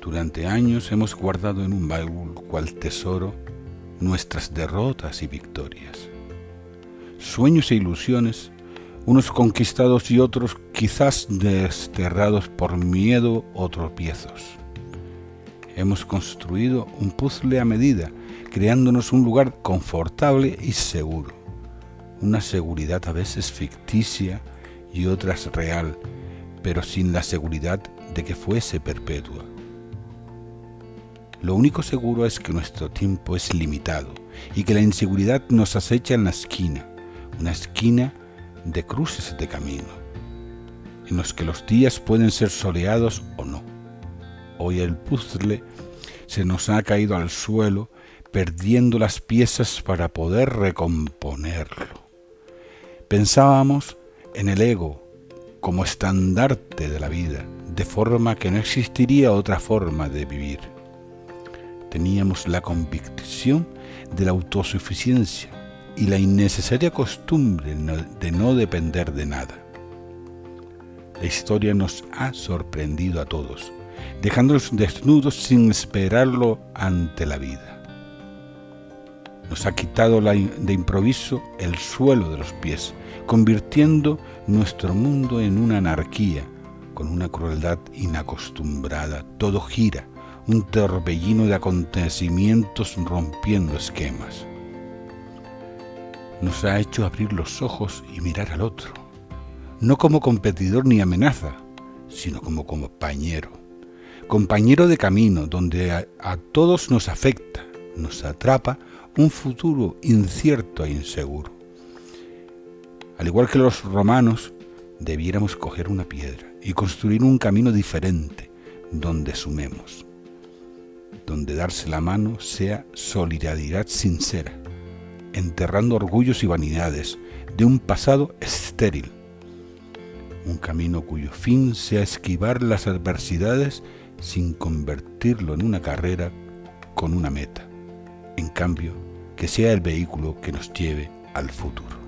Durante años hemos guardado en un baúl cual tesoro nuestras derrotas y victorias. Sueños e ilusiones, unos conquistados y otros quizás desterrados por miedo o tropiezos. Hemos construido un puzzle a medida, creándonos un lugar confortable y seguro. Una seguridad a veces ficticia y otras real, pero sin la seguridad de que fuese perpetua. Lo único seguro es que nuestro tiempo es limitado y que la inseguridad nos acecha en la esquina, una esquina de cruces de camino, en los que los días pueden ser soleados o no. Hoy el puzzle se nos ha caído al suelo, perdiendo las piezas para poder recomponerlo. Pensábamos en el ego como estandarte de la vida, de forma que no existiría otra forma de vivir. Teníamos la convicción de la autosuficiencia y la innecesaria costumbre de no depender de nada. La historia nos ha sorprendido a todos, dejándonos desnudos sin esperarlo ante la vida. Nos ha quitado de improviso el suelo de los pies, convirtiendo nuestro mundo en una anarquía, con una crueldad inacostumbrada. Todo gira, un torbellino de acontecimientos rompiendo esquemas. Nos ha hecho abrir los ojos y mirar al otro, no como competidor ni amenaza, sino como compañero. Compañero de camino donde a, a todos nos afecta, nos atrapa un futuro incierto e inseguro. Al igual que los romanos, debiéramos coger una piedra y construir un camino diferente donde sumemos, donde darse la mano sea solidaridad sincera, enterrando orgullos y vanidades de un pasado estéril, un camino cuyo fin sea esquivar las adversidades sin convertirlo en una carrera con una meta, en cambio que sea el vehículo que nos lleve al futuro.